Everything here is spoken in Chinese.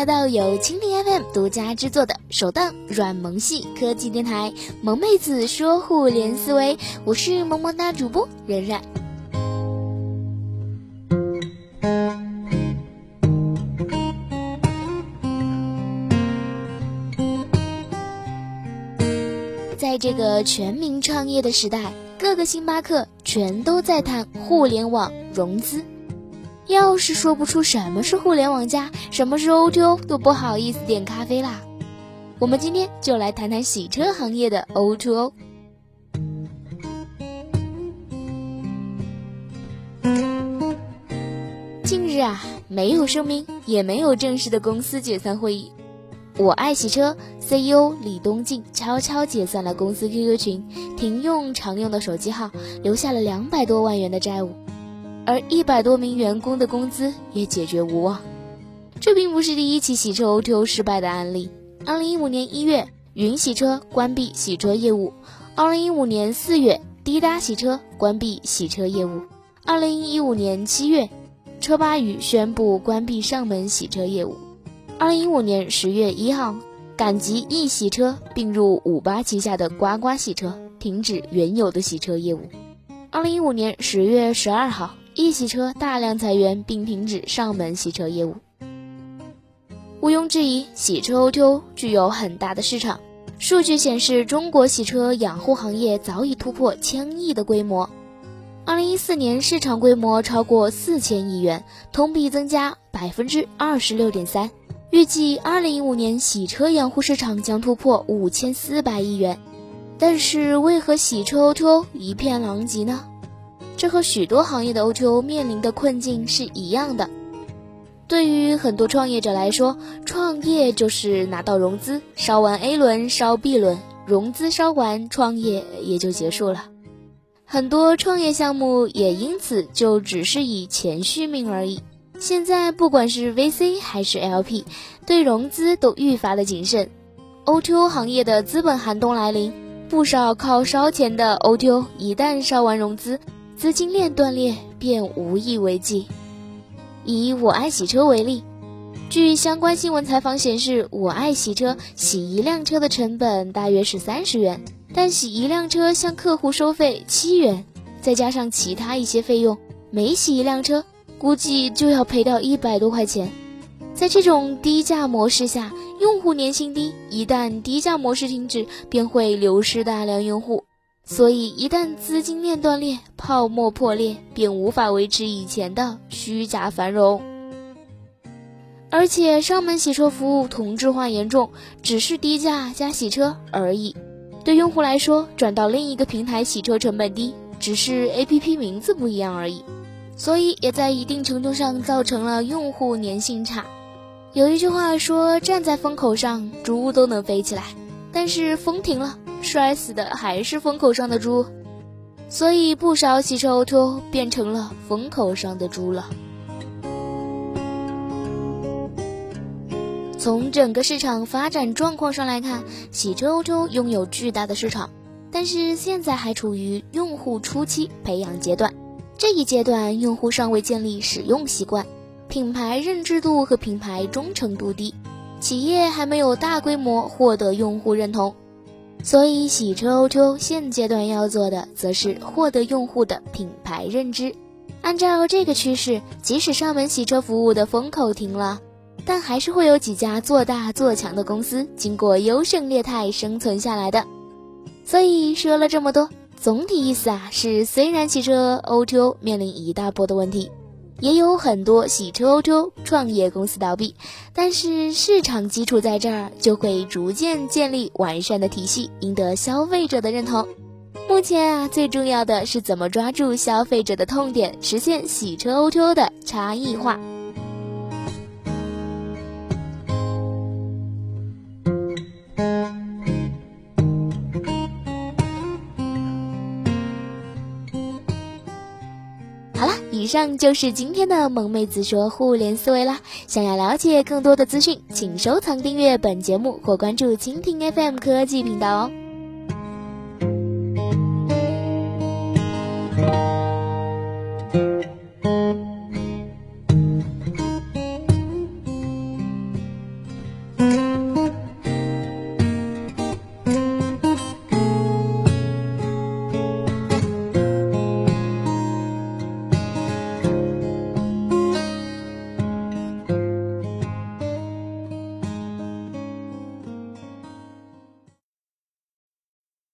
来到由蜻蜓 FM 独家制作的首档软萌系科技电台《萌妹子说互联思维》，我是萌萌哒主播冉冉。在这个全民创业的时代，各个星巴克全都在谈互联网融资。要是说不出什么是互联网加，什么是 O2O，都不好意思点咖啡啦。我们今天就来谈谈洗车行业的 O2O。近日啊，没有声明，也没有正式的公司解散会议。我爱洗车 CEO 李东进悄悄解散了公司 QQ 群，停用常用的手机号，留下了两百多万元的债务。而一百多名员工的工资也解决无望，这并不是第一起洗车 O2O 失败的案例。二零一五年一月，云洗车关闭洗车业务；二零一五年四月，滴答洗车关闭洗车业务；二零一五年七月，车吧宇宣布关闭上门洗车业务；二零一五年十月一号，赶集易洗车并入五八旗下的呱呱洗车，停止原有的洗车业务；二零一五年十月十二号。一洗车大量裁员并停止上门洗车业务。毋庸置疑，洗车 O2O 具有很大的市场。数据显示，中国洗车养护行业早已突破千亿的规模。二零一四年市场规模超过四千亿元，同比增加百分之二十六点三。预计二零一五年洗车养护市场将突破五千四百亿元。但是，为何洗车 O2O 一片狼藉呢？这和许多行业的 O2O 面临的困境是一样的。对于很多创业者来说，创业就是拿到融资，烧完 A 轮，烧 B 轮，融资烧完，创业也就结束了。很多创业项目也因此就只是以钱续命而已。现在不管是 VC 还是 LP，对融资都愈发的谨慎。O2O 行业的资本寒冬来临，不少靠烧钱的 O2O 一旦烧完融资，资金链断裂便无以为继。以我爱洗车为例，据相关新闻采访显示，我爱洗车洗一辆车的成本大约是三十元，但洗一辆车向客户收费七元，再加上其他一些费用，每洗一辆车估计就要赔到一百多块钱。在这种低价模式下，用户粘性低，一旦低价模式停止，便会流失大量用户。所以，一旦资金链断裂、泡沫破裂，便无法维持以前的虚假繁荣。而且，上门洗车服务同质化严重，只是低价加洗车而已。对用户来说，转到另一个平台洗车成本低，只是 APP 名字不一样而已。所以，也在一定程度上造成了用户粘性差。有一句话说：“站在风口上，猪都能飞起来。”但是风停了。摔死的还是风口上的猪，所以不少洗车 O2O 变成了风口上的猪了。从整个市场发展状况上来看，洗车 O2O 拥有巨大的市场，但是现在还处于用户初期培养阶段。这一阶段，用户尚未建立使用习惯，品牌认知度和品牌忠诚度低，企业还没有大规模获得用户认同。所以，洗车 O2O 现阶段要做的，则是获得用户的品牌认知。按照这个趋势，即使上门洗车服务的风口停了，但还是会有几家做大做强的公司，经过优胜劣汰生存下来的。所以说了这么多，总体意思啊，是虽然洗车 O2O 面临一大波的问题。也有很多洗车 O2O 创业公司倒闭，但是市场基础在这儿，就会逐渐建立完善的体系，赢得消费者的认同。目前啊，最重要的是怎么抓住消费者的痛点，实现洗车 O2O 的差异化。以上就是今天的萌妹子说互联思维啦。想要了解更多的资讯，请收藏订阅本节目或关注蜻蜓 FM 科技频道哦。